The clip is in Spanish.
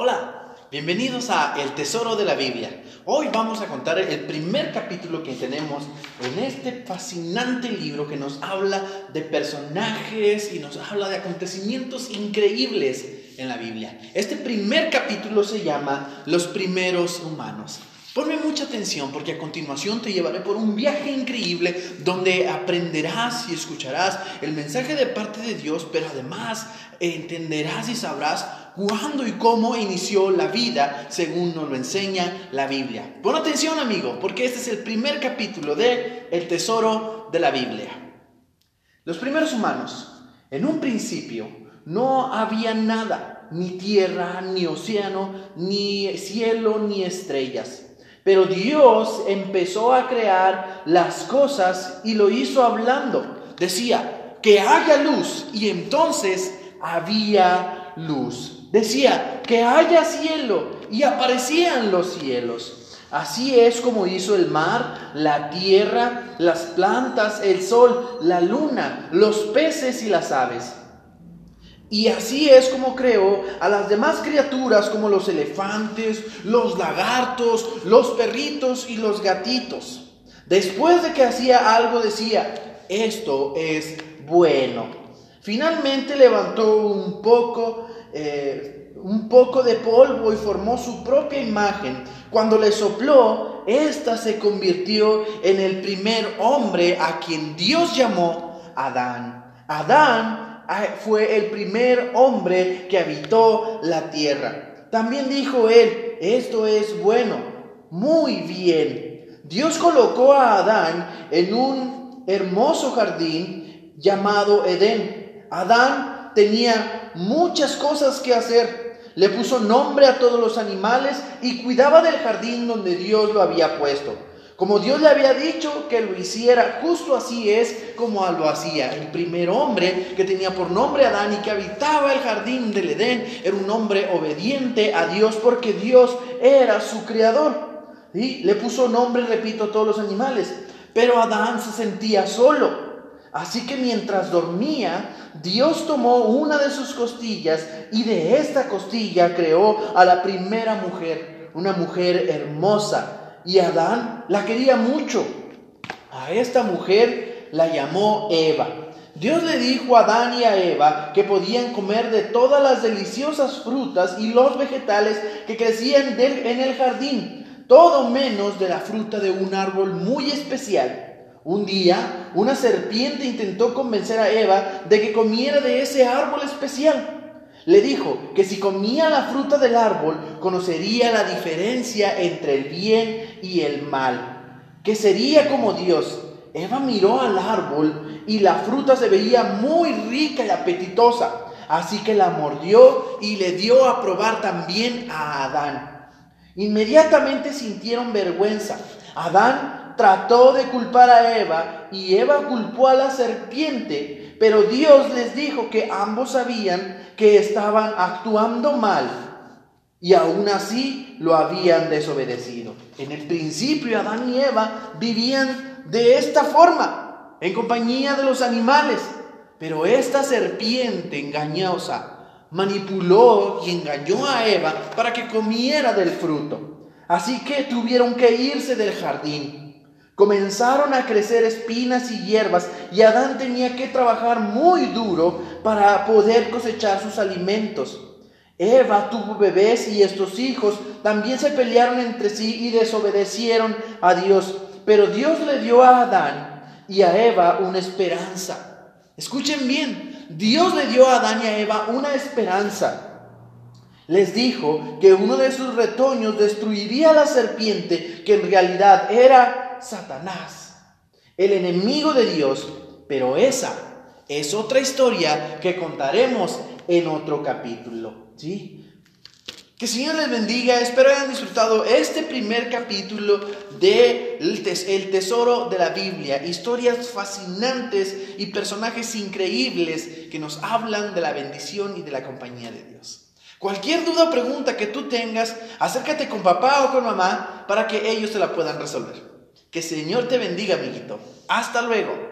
Hola, bienvenidos a El Tesoro de la Biblia. Hoy vamos a contar el primer capítulo que tenemos en este fascinante libro que nos habla de personajes y nos habla de acontecimientos increíbles en la Biblia. Este primer capítulo se llama Los primeros humanos. Ponme mucha atención porque a continuación te llevaré por un viaje increíble donde aprenderás y escucharás el mensaje de parte de Dios, pero además entenderás y sabrás cuándo y cómo inició la vida según nos lo enseña la Biblia. Pon atención amigo, porque este es el primer capítulo de El Tesoro de la Biblia. Los primeros humanos, en un principio, no había nada, ni tierra, ni océano, ni cielo, ni estrellas pero Dios empezó a crear las cosas y lo hizo hablando. Decía, que haya luz y entonces había luz. Decía, que haya cielo y aparecían los cielos. Así es como hizo el mar, la tierra, las plantas, el sol, la luna, los peces y las aves. Y así es como creó a las demás criaturas como los elefantes, los lagartos, los perritos y los gatitos. Después de que hacía algo decía, esto es bueno. Finalmente levantó un poco, eh, un poco de polvo y formó su propia imagen. Cuando le sopló, ésta se convirtió en el primer hombre a quien Dios llamó Adán. Adán fue el primer hombre que habitó la tierra. También dijo él, esto es bueno, muy bien. Dios colocó a Adán en un hermoso jardín llamado Edén. Adán tenía muchas cosas que hacer. Le puso nombre a todos los animales y cuidaba del jardín donde Dios lo había puesto. Como Dios le había dicho que lo hiciera, justo así es como lo hacía. El primer hombre que tenía por nombre Adán y que habitaba el jardín del Edén era un hombre obediente a Dios porque Dios era su creador. Y le puso nombre, repito, a todos los animales. Pero Adán se sentía solo. Así que mientras dormía, Dios tomó una de sus costillas y de esta costilla creó a la primera mujer, una mujer hermosa y Adán la quería mucho. A esta mujer la llamó Eva. Dios le dijo a Adán y a Eva que podían comer de todas las deliciosas frutas y los vegetales que crecían en el jardín, todo menos de la fruta de un árbol muy especial. Un día, una serpiente intentó convencer a Eva de que comiera de ese árbol especial. Le dijo que si comía la fruta del árbol, conocería la diferencia entre el bien y el mal, que sería como Dios. Eva miró al árbol y la fruta se veía muy rica y apetitosa, así que la mordió y le dio a probar también a Adán. Inmediatamente sintieron vergüenza. Adán trató de culpar a Eva y Eva culpó a la serpiente, pero Dios les dijo que ambos sabían que estaban actuando mal y aún así lo habían desobedecido. En el principio Adán y Eva vivían de esta forma, en compañía de los animales, pero esta serpiente engañosa manipuló y engañó a Eva para que comiera del fruto. Así que tuvieron que irse del jardín. Comenzaron a crecer espinas y hierbas y Adán tenía que trabajar muy duro para poder cosechar sus alimentos. Eva tuvo bebés y estos hijos también se pelearon entre sí y desobedecieron a Dios. Pero Dios le dio a Adán y a Eva una esperanza. Escuchen bien, Dios le dio a Adán y a Eva una esperanza. Les dijo que uno de sus retoños destruiría a la serpiente, que en realidad Satanás, el enemigo de Dios, pero esa es otra historia que contaremos en otro capítulo, ¿sí? Que el Señor les bendiga, espero hayan disfrutado este primer capítulo de El Tesoro de la Biblia, historias fascinantes y personajes increíbles que nos hablan de la bendición y de la compañía de Dios. Cualquier duda o pregunta que tú tengas, acércate con papá o con mamá para que ellos te la puedan resolver. Que Señor te bendiga, amiguito. Hasta luego.